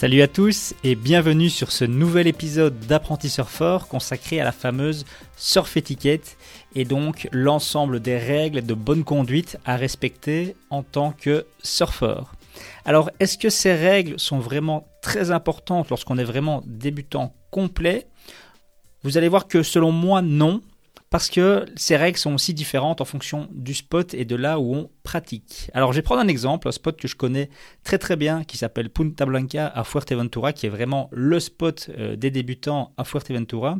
Salut à tous et bienvenue sur ce nouvel épisode d'Apprenti Surfeur consacré à la fameuse surf étiquette et donc l'ensemble des règles de bonne conduite à respecter en tant que surfeur. Alors est-ce que ces règles sont vraiment très importantes lorsqu'on est vraiment débutant complet? Vous allez voir que selon moi non, parce que ces règles sont aussi différentes en fonction du spot et de là où on pratique. Alors je vais prendre un exemple, un spot que je connais très très bien qui s'appelle Punta Blanca à Fuerteventura, qui est vraiment le spot euh, des débutants à Fuerteventura.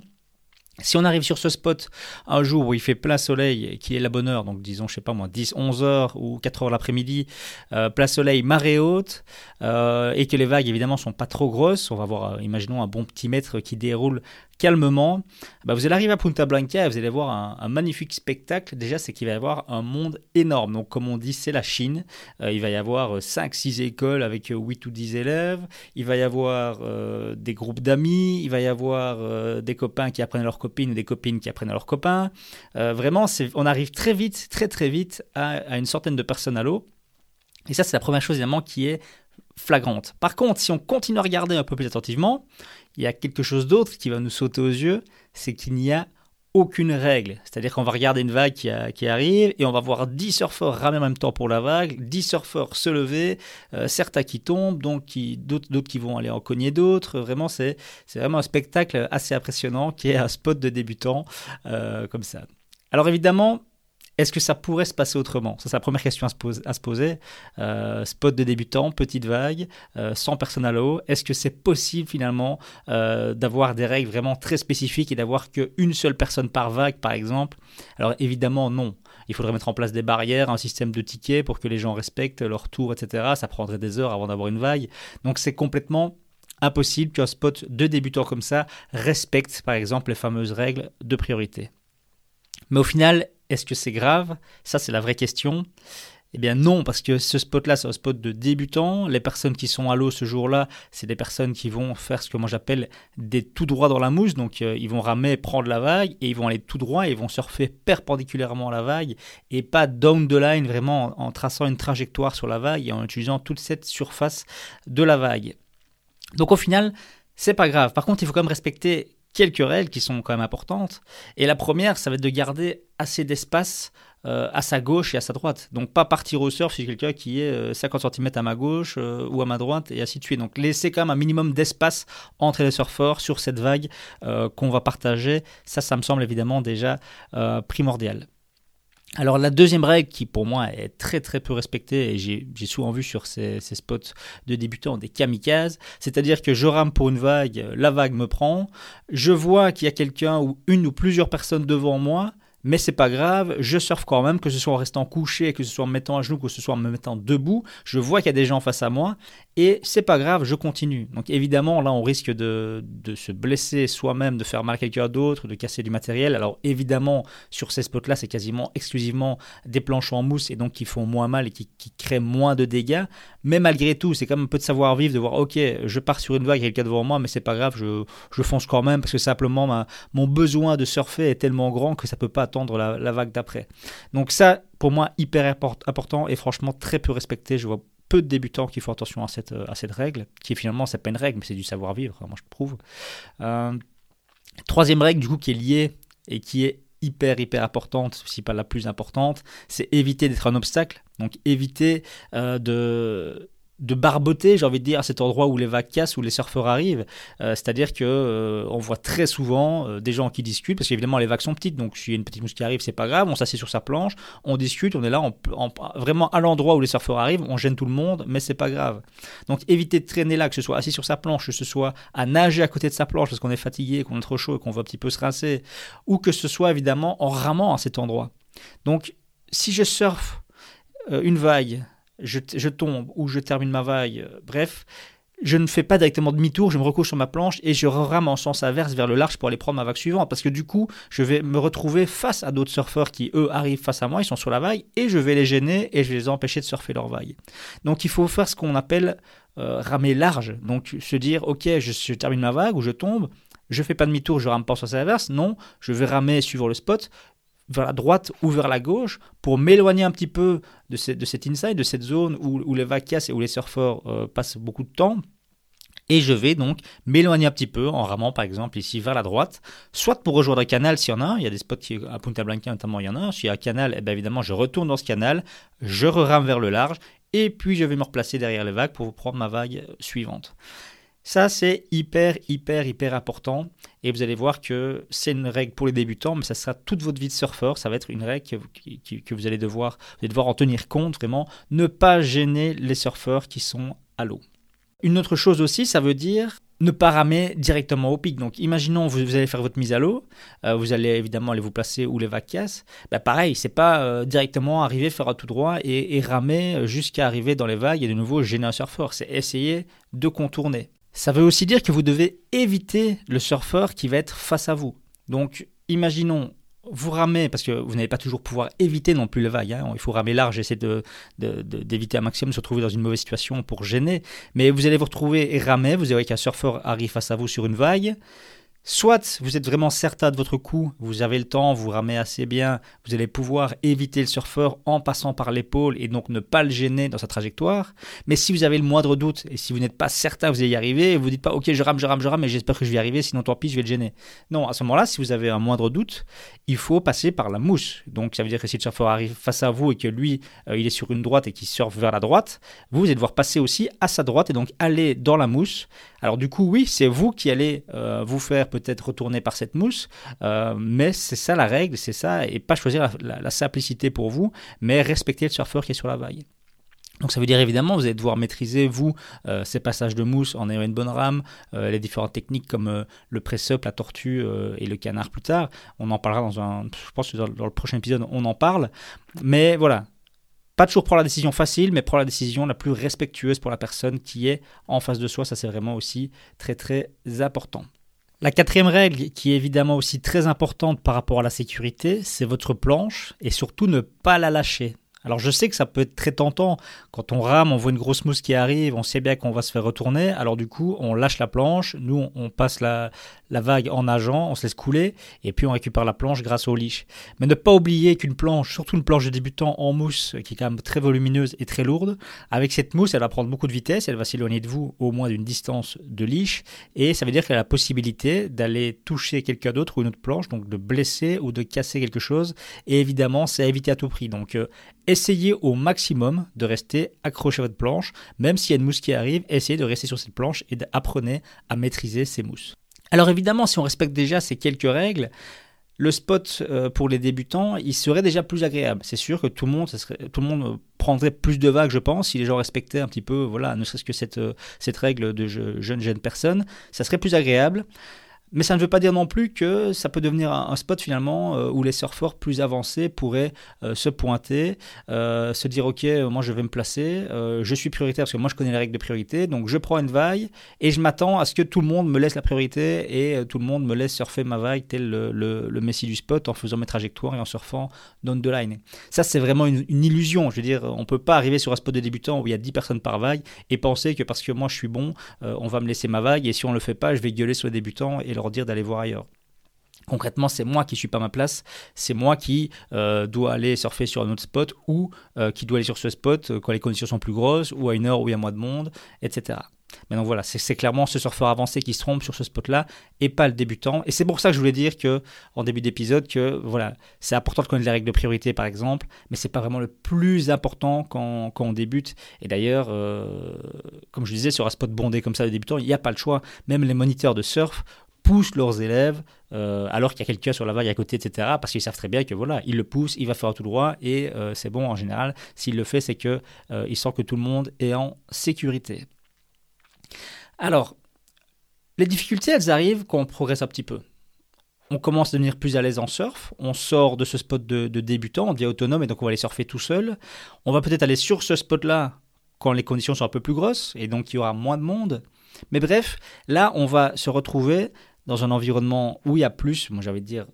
Si on arrive sur ce spot un jour où il fait plein soleil, qui est la bonne heure, donc disons, je sais pas moi, 10, 11 heures ou 4 heures l'après-midi, euh, plein soleil, marée haute, euh, et que les vagues évidemment sont pas trop grosses, on va voir, euh, imaginons un bon petit mètre qui déroule calmement, bah vous allez arriver à Punta Blanca et vous allez voir un, magnifique spectacle. Déjà, c'est qu'il va y avoir un monde énorme. Donc, comme on dit, c'est la Chine. Il va y avoir 5-6 écoles avec 8 ou 10 élèves. Il va y avoir des groupes d'amis. Il va y avoir des copains qui apprennent à leurs copines ou des copines qui apprennent à leurs copains. vraiment, on arrive très vite, très très vite à, à une centaine de personnes à l'eau. Et ça, c'est la première chose évidemment qui est flagrante. Par contre, si on continue à regarder un peu plus attentivement, il y a quelque chose d'autre qui va nous sauter aux yeux, c'est qu'il n'y a aucune règle. C'est-à-dire qu'on va regarder une vague qui, arrive et on va voir 10 surfeurs ramer en même temps pour la vague, 10 surfeurs se lever, euh, certains qui tombent, donc d'autres qui vont aller en cogner d'autres. Vraiment, c'est vraiment un spectacle assez impressionnant qui est un spot de débutant euh, comme ça. Alors évidemment, est-ce que ça pourrait se passer autrement? C'est la première question à se, poser. Euh, spot de débutant, petite vague, euh, sans personne à l'eau. Est-ce que c'est possible finalement euh, d'avoir des règles vraiment très spécifiques et d'avoir qu'une seule personne par vague, par exemple? Alors évidemment, non. Il faudrait mettre en place des barrières, un système de tickets pour que les gens respectent leur tour, etc. Ça prendrait des heures avant d'avoir une vague. Donc c'est complètement impossible qu'un spot de débutant comme ça respecte, par exemple, les fameuses règles de priorité. Mais au final, est-ce que c'est grave? Ça, c'est la vraie question. Eh bien non, parce que ce spot-là, c'est un spot de débutants. Les personnes qui sont à l'eau ce jour-là, c'est des personnes qui vont faire ce que moi j'appelle des tout droits dans la mousse. Donc euh, ils vont ramer, prendre la vague, et ils vont aller tout droit, et ils vont surfer perpendiculairement à la vague, et pas down the line, vraiment en traçant une trajectoire sur la vague et en utilisant toute cette surface de la vague. Donc au final, c'est pas grave. Par contre, il faut quand même respecter quelques règles qui sont quand même importantes. Et la première, ça va être de garder assez d'espace euh, à sa gauche et à sa droite. Donc pas partir au surf si quelqu'un qui est 50 euh, cm à ma gauche euh, ou à ma droite et ainsi de. Donc laisser quand même un minimum d'espace entre les surfeurs sur cette vague qu'on va partager. Ça, ça me semble évidemment déjà primordial. Alors la deuxième règle qui pour moi est très très peu respectée et j'ai souvent vu sur ces, spots de débutants des kamikazes, c'est-à-dire que je rame pour une vague, la vague me prend, je vois qu'il y a quelqu'un ou une ou plusieurs personnes devant moi, mais c'est pas grave, je surfe quand même, que ce soit en restant couché, que ce soit en me mettant à genoux, que ce soit en me mettant debout, je vois qu'il y a des gens face à moi, et c'est pas grave, je continue. Donc évidemment, là, on risque de, de se blesser soi-même, de faire mal à quelqu'un d'autre, de casser du matériel. Alors évidemment, sur ces spots-là, c'est quasiment exclusivement des planches en mousse, et donc qui font moins mal et qui, qui créent moins de dégâts, mais malgré tout, c'est quand même un peu de savoir-vivre, de voir, ok, je pars sur une vague, il y a quelqu'un devant moi, mais c'est pas grave, je, je fonce quand même, parce que simplement, ma, mon besoin de surfer est tellement grand que ça peut pas attendre la, vague d'après. Donc ça, pour moi, hyper important et franchement très peu respecté. Je vois peu de débutants qui font attention à cette, à cette règle, qui finalement, c'est pas une règle, mais c'est du savoir-vivre, moi je trouve. Euh, troisième règle, du coup, qui est liée et qui est hyper, hyper importante, si pas la plus importante, c'est éviter d'être un obstacle. Donc éviter euh, de de barboter, j'ai envie de dire, à cet endroit où les vagues cassent, où les surfeurs arrivent. Euh, c'est-à-dire que euh, on voit très souvent euh, des gens qui discutent, parce qu'évidemment les vagues sont petites, donc s'il y a une petite mousse qui arrive, c'est pas grave, on s'assied sur sa planche, on discute, on est là, vraiment à l'endroit où les surfeurs arrivent, on gêne tout le monde, mais c'est pas grave. Donc évitez de traîner là, que ce soit assis sur sa planche, que ce soit à nager à côté de sa planche parce qu'on est fatigué, qu'on est trop chaud et qu'on veut un petit peu se rincer, ou que ce soit évidemment en ramant à cet endroit. Donc si je surfe une vague je, tombe ou je termine ma vague, euh, bref, je ne fais pas directement demi-tour, je me recouche sur ma planche et je rame en sens inverse vers le large pour aller prendre ma vague suivante. Parce que du coup, je vais me retrouver face à d'autres surfeurs qui, eux, arrivent face à moi, ils sont sur la vague, et je vais les gêner et je vais les empêcher de surfer leur vague. Donc il faut faire ce qu'on appelle euh, ramer large. Donc se dire, ok, je, termine ma vague ou je tombe, je fais pas demi-tour, je rame pas en sens inverse. Non, je vais ramer suivre le spot vers la droite ou vers la gauche pour m'éloigner un petit peu de, de cet inside, de cette zone où, les vagues cassent et où les surfeurs euh, passent beaucoup de temps. Et je vais donc m'éloigner un petit peu en ramant par exemple ici vers la droite, soit pour rejoindre un canal s'il y en a il y a des spots qui, à Punta Blanca notamment il y en a s'il y a un canal, eh bien évidemment je retourne dans ce canal, je rame vers le large et puis je vais me replacer derrière les vagues pour prendre ma vague suivante. Ça, c'est hyper, hyper, hyper important. Et vous allez voir que c'est une règle pour les débutants, mais ça sera toute votre vie de surfeur. Ça va être une règle que, vous, allez devoir, vous allez devoir en tenir compte, vraiment. Ne pas gêner les surfeurs qui sont à l'eau. Une autre chose aussi, ça veut dire ne pas ramer directement au pic. Donc, imaginons vous, vous allez faire votre mise à l'eau, euh, vous allez évidemment aller vous placer où les vagues cassent. Bah, pareil, c'est pas euh, directement arriver faire un tout droit et, et ramer jusqu'à arriver dans les vagues et de nouveau gêner un surfeur. C'est essayer de contourner. Ça veut aussi dire que vous devez éviter le surfeur qui va être face à vous. Donc, imaginons, vous ramez, parce que vous n'allez pas toujours pouvoir éviter non plus les vagues, hein. il faut ramer large, essayer d'éviter de, un maximum de se retrouver dans une mauvaise situation pour gêner, mais vous allez vous retrouver et ramer, vous verrez qu'un surfeur arrive face à vous sur une vague, Soit vous êtes vraiment certain de votre coup, vous avez le temps, vous ramez assez bien, vous allez pouvoir éviter le surfeur en passant par l'épaule et donc ne pas le gêner dans sa trajectoire. Mais si vous avez le moindre doute et si vous n'êtes pas certain vous allez y arriver, vous dites pas ok je rame, je rame, je rame, mais j'espère que je vais y arriver, sinon tant pis je vais le gêner. Non, à ce moment-là, si vous avez un moindre doute, il faut passer par la mousse. Donc ça veut dire que si le surfeur arrive face à vous et que lui euh, il est sur une droite et qu'il surfe vers la droite, vous, allez devoir passer aussi à sa droite et donc aller dans la mousse. Alors du coup oui, c'est vous qui allez euh, vous faire peut-être retourner par cette mousse, euh, mais c'est ça la règle, c'est ça, et pas choisir la, simplicité pour vous, mais respecter le surfeur qui est sur la vague. Donc ça veut dire évidemment vous allez devoir maîtriser vous euh, ces passages de mousse en ayant une bonne rame, euh, les différentes techniques comme le press-up, la tortue et le canard plus tard. On en parlera dans un, je pense que dans, dans, le prochain épisode on en parle. Mais voilà, pas toujours prendre la décision facile, mais prendre la décision la plus respectueuse pour la personne qui est en face de soi. Ça c'est vraiment aussi très très important. La quatrième règle, qui est évidemment aussi très importante par rapport à la sécurité, c'est votre planche et surtout ne pas la lâcher. Alors je sais que ça peut être très tentant. Quand on rame, on voit une grosse mousse qui arrive, on sait bien qu'on va se faire retourner. Alors du coup, on lâche la planche, nous on passe la, vague en nageant, on se laisse couler, et puis on récupère la planche grâce au leash. Mais ne pas oublier qu'une planche, surtout une planche de débutant en mousse, qui est quand même très volumineuse et très lourde, avec cette mousse, elle va prendre beaucoup de vitesse, elle va s'éloigner de vous au moins d'une distance de leash, et ça veut dire qu'elle a la possibilité d'aller toucher quelqu'un d'autre ou une autre planche, donc de blesser ou de casser quelque chose, et évidemment c'est à éviter à tout prix. Donc euh, essayez au maximum de rester accroché à votre planche, même s'il y a une mousse qui arrive, essayez de rester sur cette planche et apprenez à maîtriser ces mousses. Alors évidemment, si on respecte déjà ces quelques règles, le spot euh, pour les débutants, il serait déjà plus agréable. C'est sûr que tout le monde, tout le monde prendrait plus de vagues, je pense, si les gens respectaient un petit peu, voilà, ne serait-ce que cette, euh, cette règle de jeune jeune personne, ça serait plus agréable. Mais ça ne veut pas dire non plus que ça peut devenir un, spot finalement euh, où les surfeurs plus avancés pourraient euh, se pointer, euh, se dire ok, moi je vais me placer, je suis prioritaire parce que moi je connais les règles de priorité, donc je prends une vague et je m'attends à ce que tout le monde me laisse la priorité et tout le monde me laisse surfer ma vague tel le, le, messie du spot en faisant mes trajectoires et en surfant down the line. Ça c'est vraiment une, illusion, je veux dire, on peut pas arriver sur un spot de débutant où il y a 10 personnes par vague et penser que parce que moi je suis bon, on va me laisser ma vague et si on le fait pas, je vais gueuler sur les débutants et leur dire d'aller voir ailleurs. Concrètement, c'est moi qui suis pas ma place, c'est moi qui euh, dois aller surfer sur un autre spot ou euh, qui doit aller sur ce spot euh, quand les conditions sont plus grosses ou à une heure où il y a moins de monde, etc. Mais donc voilà, c'est clairement ce surfeur avancé qui se trompe sur ce spot-là et pas le débutant. Et c'est pour ça que je voulais dire que en début d'épisode que voilà, c'est important de connaître les règles de priorité par exemple, mais c'est pas vraiment le plus important quand, on débute. Et d'ailleurs, comme je disais, sur un spot bondé comme ça de débutant, il n'y a pas le choix. Même les moniteurs de surf poussent leurs élèves euh, alors qu'il y a quelqu'un sur la vague à côté, etc. Parce qu'ils savent très bien que voilà, ils le poussent, il va faire tout droit et euh, c'est bon en général. S'il le fait, c'est que il sent que tout le monde est en sécurité. Alors, les difficultés, elles arrivent quand on progresse un petit peu. On commence à devenir plus à l'aise en surf, on sort de ce spot de, débutant, on devient autonome et donc on va aller surfer tout seul. On va peut-être aller sur ce spot-là quand les conditions sont un peu plus grosses et donc il y aura moins de monde. Mais bref, là, on va se retrouver dans un environnement où il y a plus, moi j'avais dire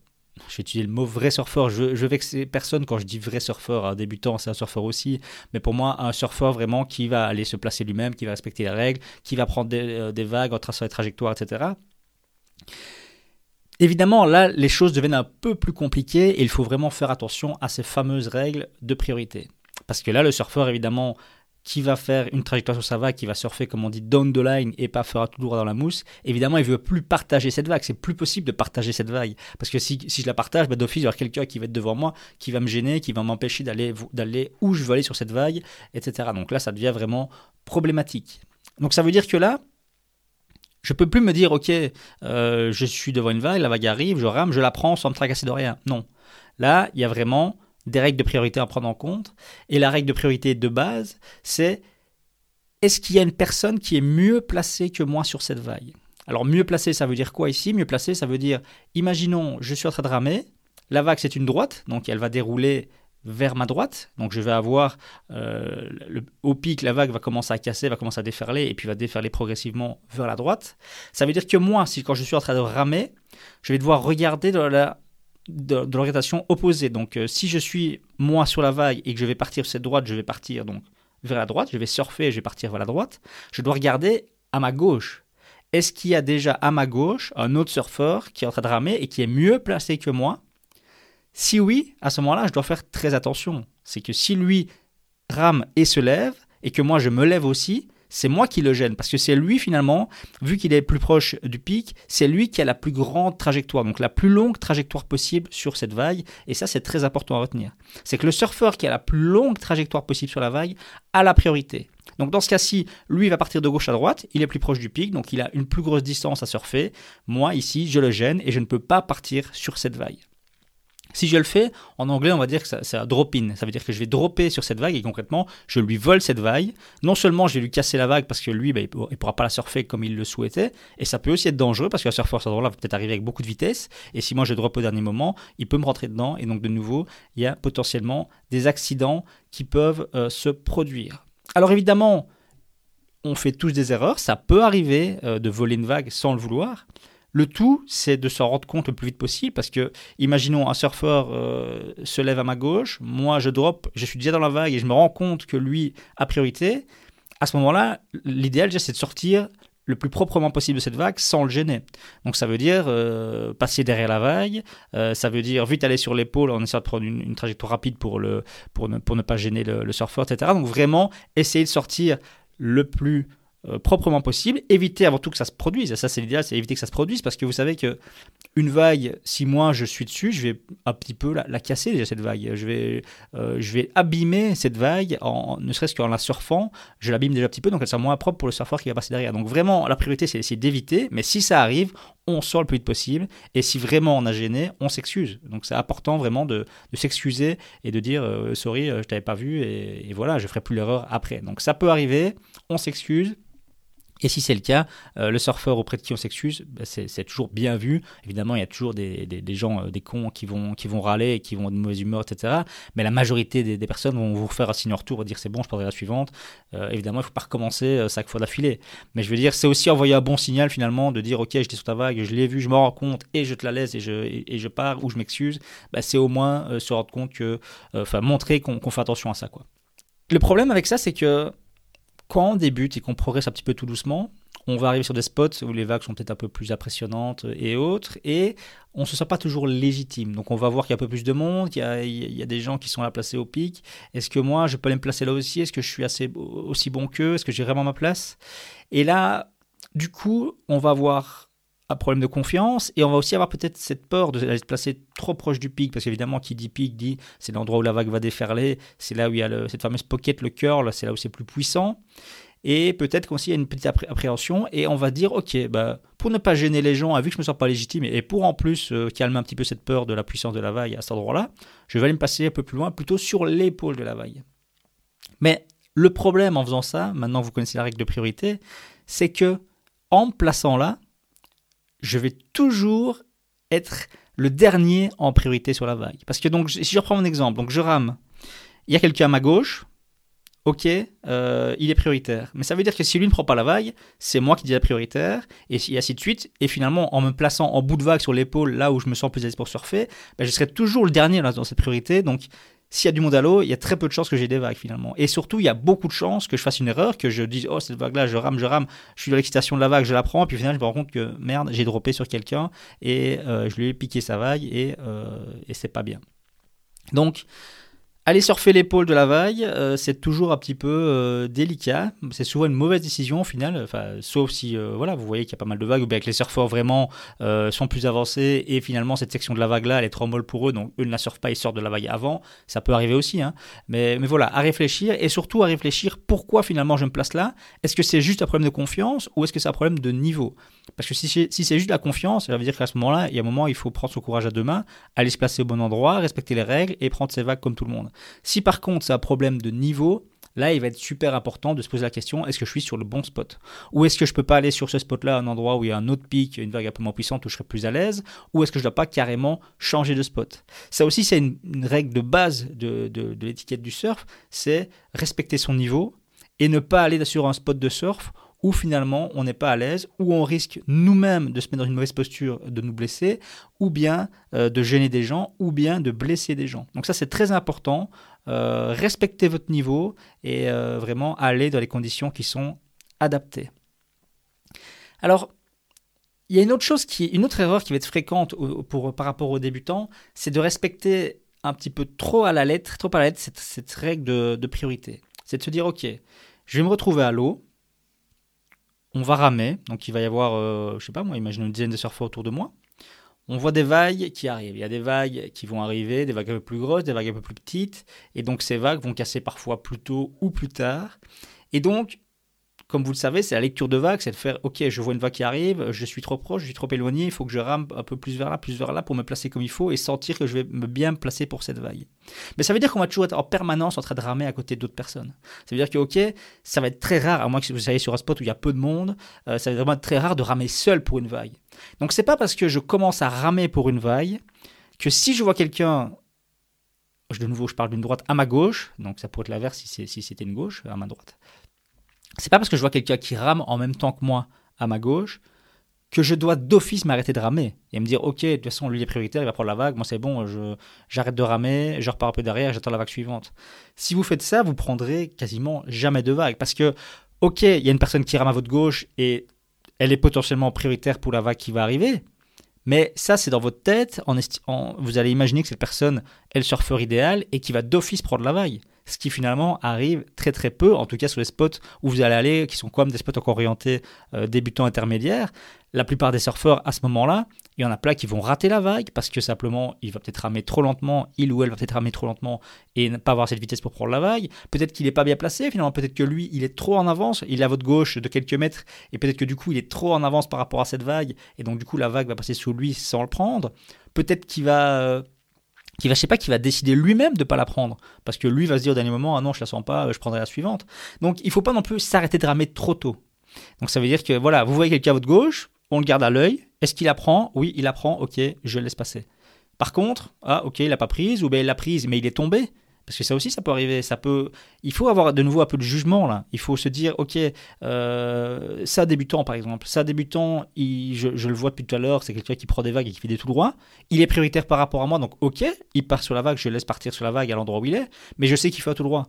je vais utiliser le mot vrai surfeur. Je, je vexe personne quand je dis vrai surfeur. Un débutant, c'est un surfeur aussi. Mais pour moi, un surfeur vraiment qui va aller se placer lui-même, qui va respecter les règles, qui va prendre des, euh, vagues en traçant des trajectoires, etc. Évidemment, là, les choses deviennent un peu plus compliquées et il faut vraiment faire attention à ces fameuses règles de priorité. Parce que là, le surfeur, évidemment, qui va faire une trajectoire sur sa vague, qui va surfer, comme on dit, down the line et pas faire tout droit dans la mousse, évidemment, il veut plus partager cette vague. C'est plus possible de partager cette vague. Parce que si, si je la partage, bah, d'office, il y aura quelqu'un qui va être devant moi, qui va me gêner, qui va m'empêcher d'aller, d'aller où je veux aller sur cette vague, etc. Donc là, ça devient vraiment problématique. Donc ça veut dire que là, je peux plus me dire, ok, euh, je suis devant une vague, la vague arrive, je rame, je la prends sans me tracasser de rien. Non. Là, il y a vraiment des règles de priorité à prendre en compte. Et la règle de priorité de base, c'est est-ce qu'il y a une personne qui est mieux placée que moi sur cette vague? Alors mieux placée, ça veut dire quoi ici? Mieux placée, ça veut dire, imaginons, je suis en train de ramer, la vague c'est une droite, donc elle va dérouler vers ma droite, donc je vais avoir euh, au pic, la vague va commencer à casser, va commencer à déferler, et puis va déferler progressivement vers la droite. Ça veut dire que moi, si quand je suis en train de ramer, je vais devoir regarder dans la de, l'orientation opposée. Donc euh, si je suis moi sur la vague et que je vais partir sur cette droite, je vais partir donc vers la droite, je vais surfer et je vais partir vers la droite, je dois regarder à ma gauche. Est-ce qu'il y a déjà à ma gauche un autre surfeur qui est en train de ramer et qui est mieux placé que moi? Si oui, à ce moment-là, je dois faire très attention. C'est que si lui rame et se lève, et que moi je me lève aussi, c'est moi qui le gêne, parce que c'est lui finalement, vu qu'il est plus proche du pic, c'est lui qui a la plus grande trajectoire, donc la plus longue trajectoire possible sur cette vague, et ça c'est très important à retenir. C'est que le surfeur qui a la plus longue trajectoire possible sur la vague a la priorité. Donc dans ce cas-ci, lui va partir de gauche à droite, il est plus proche du pic, donc il a une plus grosse distance à surfer. Moi ici, je le gêne et je ne peux pas partir sur cette vague. Si je le fais, en anglais, on va dire que c'est un drop-in. Ça veut dire que je vais dropper sur cette vague et concrètement, je lui vole cette vague. Non seulement je vais lui casser la vague parce que lui, bah, il ne pourra pas la surfer comme il le souhaitait, et ça peut aussi être dangereux parce qu'un surfeur, ce là va peut-être arriver avec beaucoup de vitesse, et si moi je drop au dernier moment, il peut me rentrer dedans, et donc de nouveau, il y a potentiellement des accidents qui peuvent euh, se produire. Alors évidemment, on fait tous des erreurs, ça peut arriver euh, de voler une vague sans le vouloir. Le tout, c'est de s'en rendre compte le plus vite possible parce que, imaginons, un surfeur euh, se lève à ma gauche, moi je drop, je suis déjà dans la vague et je me rends compte que lui a priorité. À ce moment-là, l'idéal, c'est de sortir le plus proprement possible de cette vague sans le gêner. Donc ça veut dire euh, passer derrière la vague, euh, ça veut dire vite aller sur l'épaule en essayant de prendre une, trajectoire rapide pour, le, pour, ne, pour ne pas gêner le, le surfeur, etc. Donc vraiment essayer de sortir le plus euh, proprement possible, éviter avant tout que ça se produise. ça, c'est l'idéal, c'est éviter que ça se produise parce que vous savez que une vague, si moi je suis dessus, je vais un petit peu la, casser déjà cette vague. Je vais, euh, je vais abîmer cette vague, en, ne serait-ce qu'en la surfant, je l'abîme déjà un petit peu, donc elle sera moins propre pour le surfeur qui va passer derrière. Donc vraiment, la priorité, c'est d'essayer d'éviter, mais si ça arrive, on sort le plus vite possible, et si vraiment on a gêné, on s'excuse. Donc c'est important vraiment de, s'excuser et de dire euh, sorry, je t'avais pas vu, et, et voilà, je ferai plus l'erreur après. Donc ça peut arriver, on s'excuse, et si c'est le cas, euh, le surfeur auprès de qui on s'excuse, bah, c'est toujours bien vu. Évidemment, il y a toujours des, gens, euh, des cons qui vont, qui vont râler et qui vont de mauvaise humeur, etc. Mais la majorité des, personnes vont vous faire un signe en retour et dire c'est bon, je prendrai la suivante. Euh, évidemment, il ne faut pas recommencer cinq fois d'affilée. Mais je veux dire, c'est aussi envoyer un bon signal finalement de dire ok, j'étais sur ta vague, je l'ai vu, je me rends compte et je te la laisse et je, et, je pars ou je m'excuse. Bah, c'est au moins se rendre compte que, enfin, montrer qu'on fait attention à ça. Quoi. Le problème avec ça, c'est que quand on débute et qu'on progresse un petit peu tout doucement, on va arriver sur des spots où les vagues sont peut-être un peu plus impressionnantes et autres, et on ne se sent pas toujours légitime. Donc on va voir qu'il y a un peu plus de monde, qu'il y, a, des gens qui sont là placés au pic. Est-ce que moi, je peux aller me placer là aussi? Est-ce que je suis assez, aussi bon qu'eux? Est-ce que j'ai vraiment ma place? Et là, du coup, on va avoir un problème de confiance et on va aussi avoir peut-être cette peur de se placer trop proche du pic parce qu'évidemment qui dit pic dit c'est l'endroit où la vague va déferler c'est là où il y a cette fameuse pocket le curl c'est là où c'est plus puissant. Et peut-être il y a une petite appréhension et on va dire ok bah pour ne pas gêner les gens vu que je me sens pas légitime et pour en plus euh, calmer un petit peu cette peur de la puissance de la vague à cet endroit-là je vais aller me passer un peu plus loin plutôt sur l'épaule de la vague. Mais le problème en faisant ça maintenant vous connaissez la règle de priorité c'est que en me plaçant là je vais toujours être le dernier en priorité sur la vague parce que donc si je reprends mon exemple donc je rame il y a quelqu'un à ma gauche ok, euh, il est prioritaire. Mais ça veut dire que si lui ne prend pas la vague, c'est moi qui la prioritaire, et, ainsi de suite. Et finalement, en me plaçant en bout de vague sur l'épaule, là où je me sens plus à l'aise pour surfer, ben, je serai toujours le dernier dans cette priorité. Donc, s'il y a du monde à l'eau, il y a très peu de chances que j'ai des vagues finalement. Et surtout, il y a beaucoup de chances que je fasse une erreur, que je dise oh cette vague-là, je rame, je rame, je suis dans l'excitation de la vague, je la prends, puis finalement je me rends compte que merde, j'ai droppé sur quelqu'un et euh, je lui ai piqué sa vague et, euh, et c'est pas bien. Donc Aller surfer l'épaule de la vague, euh, c'est toujours un petit peu euh, délicat. C'est souvent une mauvaise décision au final, enfin, sauf si euh, voilà, vous voyez qu'il y a pas mal de vagues, ou bien que les surfeurs vraiment sont plus avancés et finalement cette section de la vague là, elle est trop molle pour eux, donc eux ne la surfent pas, ils sortent de la vague avant. Ça peut arriver aussi, hein. mais, mais voilà, à réfléchir et surtout à réfléchir pourquoi finalement je me place là? Est-ce que c'est juste un problème de confiance ou est-ce que c'est un problème de niveau? Parce que si, si c'est juste la confiance, ça veut dire qu'à ce moment-là, il y a un moment il faut prendre son courage à deux mains, aller se placer au bon endroit, respecter les règles et prendre ses vagues comme tout le monde. Si par contre c'est un problème de niveau, là il va être super important de se poser la question est-ce que je suis sur le bon spot? Ou est-ce que je peux pas aller sur ce spot-là, un endroit où il y a un autre pic, une vague un peu moins puissante où je serai plus à l'aise? Ou est-ce que je dois pas carrément changer de spot? Ça aussi c'est une, règle de base de, de l'étiquette du surf, c'est respecter son niveau et ne pas aller sur un spot de surf où finalement on n'est pas à l'aise, où on risque nous-mêmes de se mettre dans une mauvaise posture, de nous blesser, ou bien euh, de gêner des gens, ou bien de blesser des gens. Donc ça c'est très important. Euh, respectez votre niveau et euh, vraiment aller dans les conditions qui sont adaptées. Alors, il y a une autre chose qui, une autre erreur qui va être fréquente pour, par rapport aux débutants, c'est de respecter un petit peu trop à la lettre, trop à la lettre cette, règle de, de priorité. C'est de se dire, ok, je vais me retrouver à l'eau, on va ramer, donc il va y avoir, euh, je sais pas moi, imagine une dizaine de surfeurs autour de moi. On voit des vagues qui arrivent. Il y a des vagues qui vont arriver, des vagues un peu plus grosses, des vagues un peu plus petites. Et donc ces vagues vont casser parfois plus tôt ou plus tard. Et donc comme vous le savez, c'est la lecture de vague, c'est de faire, ok, je vois une vague qui arrive, je suis trop proche, je suis trop éloigné, il faut que je rame un peu plus vers là, plus vers là pour me placer comme il faut et sentir que je vais me bien placer pour cette vague. Mais ça veut dire qu'on va toujours être en permanence en train de ramer à côté d'autres personnes. Ça veut dire que, ok, ça va être très rare, à moins que vous soyez sur un spot où il y a peu de monde, euh, ça va vraiment être très rare de ramer seul pour une vague. Donc c'est pas parce que je commence à ramer pour une vague que si je vois quelqu'un de nouveau, je parle d'une droite à ma gauche, donc ça pourrait être l'inverse si c'était une gauche, à ma droite c'est pas parce que je vois quelqu'un qui rame en même temps que moi à ma gauche que je dois d'office m'arrêter de ramer et me dire ok de toute façon lui est prioritaire il va prendre la vague. Moi c'est bon j'arrête de ramer je repars un peu derrière j'attends la vague suivante. Si vous faites ça vous prendrez quasiment jamais de vague parce que ok il y a une personne qui rame à votre gauche et elle est potentiellement prioritaire pour la vague qui va arriver mais ça c'est dans votre tête en, vous allez imaginer que cette personne est le surfeur idéal et qui va d'office prendre la vague ce qui finalement arrive très très peu, en tout cas sur les spots où vous allez aller, qui sont comme des spots encore orientés euh, débutants intermédiaires. La plupart des surfeurs à ce moment-là, il y en a plein qui vont rater la vague parce que simplement il va peut-être ramer trop lentement, il ou elle va peut-être ramer trop lentement et ne pas avoir cette vitesse pour prendre la vague. Peut-être qu'il n'est pas bien placé, finalement peut-être que lui il est trop en avance, il est à votre gauche de quelques mètres et peut-être que du coup il est trop en avance par rapport à cette vague et donc du coup la vague va passer sous lui sans le prendre. Peut-être qu'il va euh, qui va, je sais pas, qui va décider lui-même de pas la prendre, parce que lui va se dire au dernier moment, ah non, je la sens pas, je prendrai la suivante. Donc, il faut pas non plus s'arrêter de ramer trop tôt. Donc, ça veut dire que voilà, vous voyez quelqu'un à votre gauche, on le garde à l'œil. Est-ce qu'il apprend? Oui, il apprend. Ok, je laisse passer. Par contre, ah ok, il l'a pas prise, ou bien il l'a prise, mais il est tombé. Parce que ça aussi, ça peut arriver. Ça peut. Il faut avoir de nouveau un peu de jugement là. Il faut se dire, ok, euh, ça débutant par exemple, ça débutant, je, le vois depuis tout à l'heure, c'est quelqu'un qui prend des vagues et qui fait des tout droits. Il est prioritaire par rapport à moi, donc ok, il part sur la vague, je laisse partir sur la vague à l'endroit où il est, mais je sais qu'il fait un tout droit.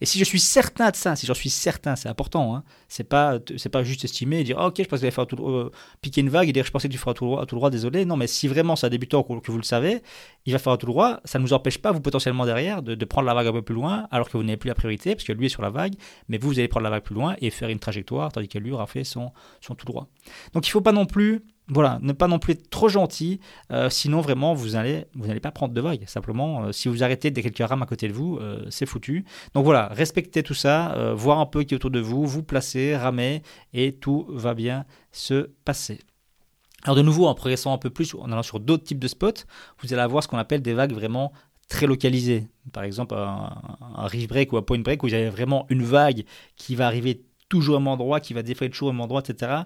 Et si je suis certain de ça, si j'en suis certain, c'est important, hein, c'est pas, pas juste estimer et dire ok, je pense que faire tout, euh, piquer une vague et dire je pensais que tu feras tout droit, tout droit, désolé. Non, mais si vraiment c'est un débutant que vous le savez, il va faire tout droit, ça ne nous empêche pas, vous potentiellement derrière, de, de, prendre la vague un peu plus loin, alors que vous n'avez plus la priorité, parce que lui est sur la vague, mais vous, vous allez prendre la vague plus loin et faire une trajectoire, tandis que lui aura fait son, son tout droit. Donc il ne faut pas non plus voilà, ne pas non plus être trop gentil, euh, sinon vraiment vous n'allez vous n'allez pas prendre de vague. Simplement, euh, si vous arrêtez dès quelqu'un rame à côté de vous, euh, c'est foutu. Donc voilà, respectez tout ça, voir un peu qui est autour de vous, vous placez, ramez, et tout va bien se passer. Alors de nouveau, en progressant un peu plus, en allant sur d'autres types de spots, vous allez avoir ce qu'on appelle des vagues vraiment très localisées. Par exemple, un, un reef break ou un point break où vous avez vraiment une vague qui va arriver toujours au même endroit, qui va défaire toujours au même endroit, etc.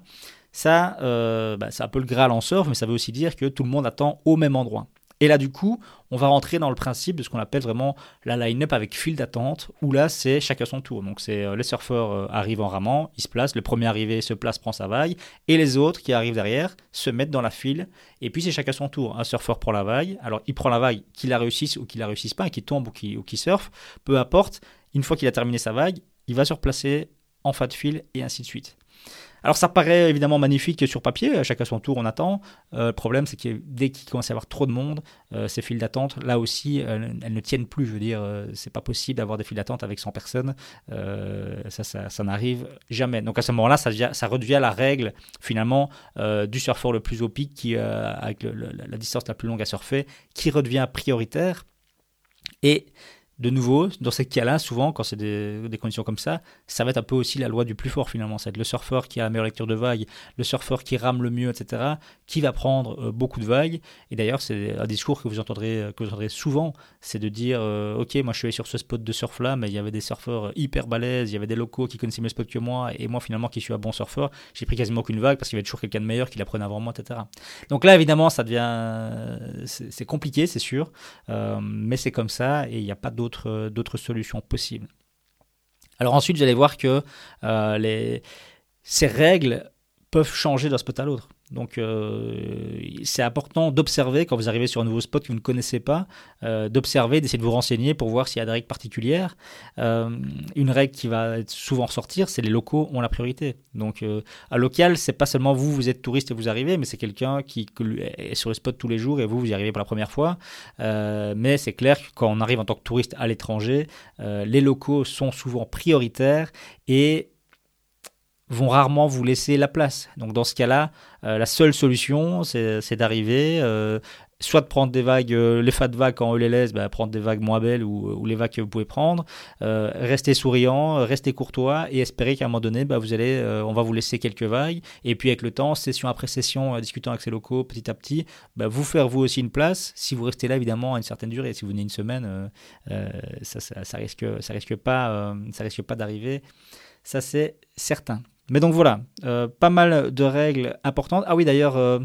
Ça, euh, bah, c'est un peu le Graal en surf, mais ça veut aussi dire que tout le monde attend au même endroit. Et là, du coup, on va rentrer dans le principe de ce qu'on appelle vraiment la line-up avec fil d'attente, où là, c'est chacun son tour. Donc, c'est euh, les surfeurs euh, arrivent en ramant, ils se placent, le premier arrivé se place, prend sa vague, et les autres qui arrivent derrière se mettent dans la file, et puis c'est chacun son tour. Un surfeur prend la vague, alors il prend la vague, qu'il la réussisse ou qu'il la réussisse pas, qu'il tombe ou qu'il, surfe, peu importe, une fois qu'il a terminé sa vague, il va se replacer en fin de fil, et ainsi de suite. Alors ça paraît évidemment magnifique sur papier, chacun son tour on attend. Euh, le problème c'est que dès qu'il commence à y avoir trop de monde, euh, ces files d'attente, là aussi, elles, ne tiennent plus. Je veux dire, euh, c'est pas possible d'avoir des files d'attente avec 100 personnes. ça, ça, n'arrive jamais. Donc à ce moment-là, ça, ça, redevient la règle finalement du surfeur le plus au pic, qui, avec la distance la plus longue à surfer, qui redevient prioritaire. Et de nouveau, dans ces cas-là, souvent, quand c'est des, conditions comme ça, ça va être un peu aussi la loi du plus fort finalement. Être le surfeur qui a la meilleure lecture de vagues, le surfeur qui rame le mieux, etc., qui va prendre euh, beaucoup de vagues. Et d'ailleurs, c'est un discours que vous entendrez, euh, que vous entendrez souvent, c'est de dire euh, Ok, moi je suis allé sur ce spot de surf-là, mais il y avait des surfeurs hyper balèzes, il y avait des locaux qui connaissaient mieux le spot que moi, et moi finalement qui suis un bon surfeur, j'ai pris quasiment aucune vague parce qu'il y avait toujours quelqu'un de meilleur qui la avant moi, etc. Donc là, évidemment, ça devient. C'est compliqué, c'est sûr, mais c'est comme ça, et il n'y a pas d'autre d'autres solutions possibles. Alors ensuite, vous allez voir que euh, ces règles peuvent changer d'un spot à l'autre. Donc euh, c'est important d'observer quand vous arrivez sur un nouveau spot que vous ne connaissez pas, euh, d'observer, d'essayer de vous renseigner pour voir s'il y a des règles particulières. Euh, une règle qui va souvent ressortir, c'est les locaux ont la priorité. Donc à local, c'est pas seulement vous, vous êtes touriste et vous arrivez, mais c'est quelqu'un qui est sur le spot tous les jours et vous, vous y arrivez pour la première fois. mais c'est clair que quand on arrive en tant que touriste à l'étranger, les locaux sont souvent prioritaires et vont rarement vous laisser la place. Donc dans ce cas-là, euh, la seule solution, c'est d'arriver, euh, soit de prendre des vagues, euh, les fat vagues en ELS, bah, prendre des vagues moins belles ou, les vagues que vous pouvez prendre, rester souriant, rester courtois et espérer qu'à un moment donné, bah, vous allez, on va vous laisser quelques vagues. Et puis avec le temps, session après session, discutant avec ces locaux petit à petit, bah, vous faire vous aussi une place. Si vous restez là, évidemment, à une certaine durée. Si vous venez une semaine, ça, ça, ça, risque, ça risque pas, ça risque pas d'arriver. Ça c'est certain. Mais donc voilà, euh, pas mal de règles importantes. Ah oui, d'ailleurs, euh,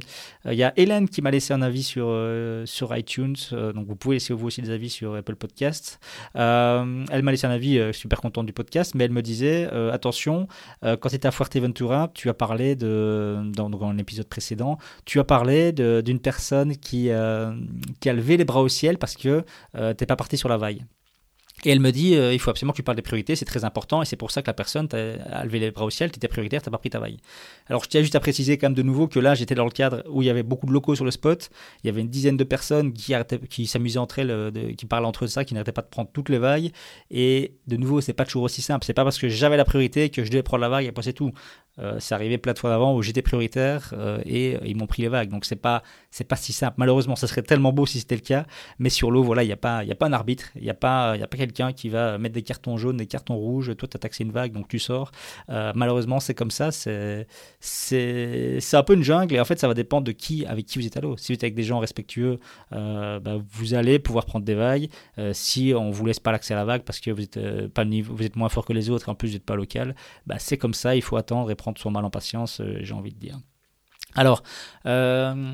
il y a Hélène qui m'a laissé un avis sur, euh, sur iTunes. donc vous pouvez laisser vous aussi des avis sur Apple Podcasts. elle m'a laissé un avis, super contente du podcast, mais elle me disait attention, quand tu étais à Fuerteventura, tu as parlé de, dans, dans l'épisode précédent, tu as parlé d'une personne qui, qui a levé les bras au ciel parce que tu n'es pas parti sur la vague. Et elle me dit, euh, il faut absolument que tu parles des priorités, c'est très important, et c'est pour ça que la personne t'a levé les bras au ciel, tu étais prioritaire, tu pas pris ta vague. Alors je tiens juste à préciser quand même de nouveau que là, j'étais dans le cadre où il y avait beaucoup de locaux sur le spot, il y avait une dizaine de personnes qui, s'amusaient entre elles, euh, qui parlaient entre eux ça, qui n'arrêtaient pas de prendre toutes les vagues, et de nouveau, c'est pas toujours aussi simple, c'est pas parce que j'avais la priorité que je devais prendre la vague, et après c'est tout. Euh, c'est arrivé plein de fois d'avant où j'étais prioritaire euh, et ils m'ont pris les vagues. Donc c'est pas c'est pas si simple. Malheureusement, ça serait tellement beau si c'était le cas. Mais sur l'eau, voilà, il n'y a pas a pas un arbitre, il n'y a pas a pas quelqu'un qui va mettre des cartons jaunes, des cartons rouges. Toi, tu as taxé une vague, donc tu sors. malheureusement, c'est comme ça. C'est un peu une jungle et en fait, ça va dépendre de qui avec qui vous êtes à l'eau. Si vous êtes avec des gens respectueux, bah, vous allez pouvoir prendre des vagues. si on vous laisse pas l'accès à la vague parce que vous êtes pas vous êtes moins fort que les autres, et en plus vous n'êtes pas local, bah, c'est comme ça. Il faut attendre et prendre son mal en patience, euh, j'ai envie de dire. Alors, euh,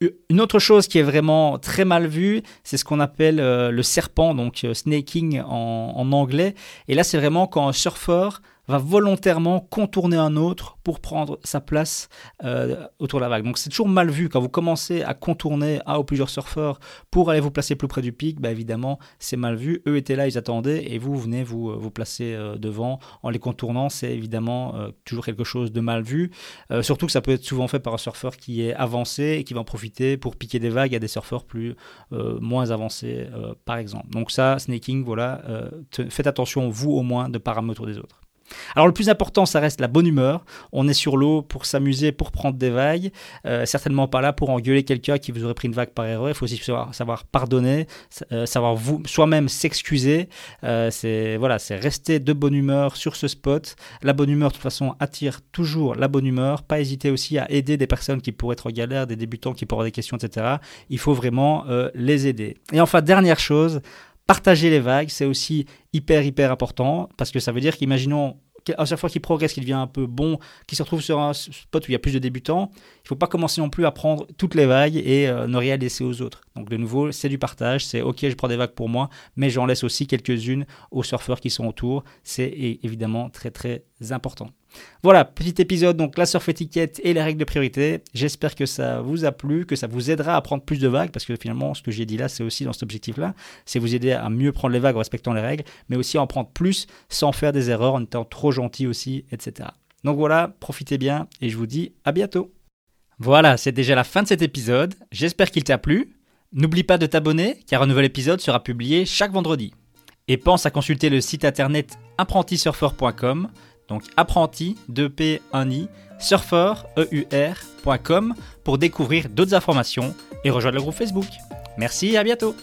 une autre chose qui est vraiment très mal vue, c'est ce qu'on appelle euh, le serpent, donc snaking en, anglais. Et là, c'est vraiment quand un surfeur va volontairement contourner un autre pour prendre sa place euh, autour de la vague. Donc c'est toujours mal vu quand vous commencez à contourner un ou plusieurs surfeurs pour aller vous placer plus près du pic. Bah évidemment, c'est mal vu. Eux étaient là, ils attendaient et vous venez vous, vous placer euh, devant en les contournant. C'est évidemment euh, toujours quelque chose de mal vu. surtout que ça peut être souvent fait par un surfeur qui est avancé et qui va en profiter pour piquer des vagues à des surfeurs plus moins avancés, par exemple. Donc ça, snaking, voilà, faites attention vous au moins de pas ramener autour des autres. Alors le plus important, ça reste la bonne humeur. On est sur l'eau pour s'amuser, pour prendre des vagues. Euh, certainement pas là pour engueuler quelqu'un qui vous aurait pris une vague par erreur. Il faut aussi savoir, pardonner, euh, savoir vous soi-même s'excuser. Euh, c'est voilà, c'est rester de bonne humeur sur ce spot. La bonne humeur, de toute façon, attire toujours la bonne humeur. Pas hésiter aussi à aider des personnes qui pourraient être en galère, des débutants qui pourraient avoir des questions, etc. Il faut vraiment les aider. Et enfin, dernière chose, Partager les vagues, c'est aussi hyper, hyper important parce que ça veut dire qu'imaginons à chaque fois qu'il progresse, qu'il devient un peu bon, qu'il se retrouve sur un spot où il y a plus de débutants, il ne faut pas commencer non plus à prendre toutes les vagues et euh, ne rien laisser aux autres. Donc de nouveau, c'est du partage, c'est ok, je prends des vagues pour moi, mais j'en laisse aussi quelques-unes aux surfeurs qui sont autour. C'est évidemment très très important. Voilà, petit épisode, donc la surf étiquette et les règles de priorité. J'espère que ça vous a plu, que ça vous aidera à prendre plus de vagues, parce que finalement, ce que j'ai dit là, c'est aussi dans cet objectif-là, c'est vous aider à mieux prendre les vagues en respectant les règles, mais aussi à en prendre plus sans faire des erreurs, en étant trop gentil aussi, etc. Donc voilà, profitez bien et je vous dis à bientôt. Voilà, c'est déjà la fin de cet épisode. J'espère qu'il t'a plu. N'oublie pas de t'abonner, car un nouvel épisode sera publié chaque vendredi. Et pense à consulter le site internet apprentisurfer.com donc apprenti, 2P, 1I, surfer, EUR.com pour découvrir d'autres informations et rejoindre le groupe Facebook. Merci et à bientôt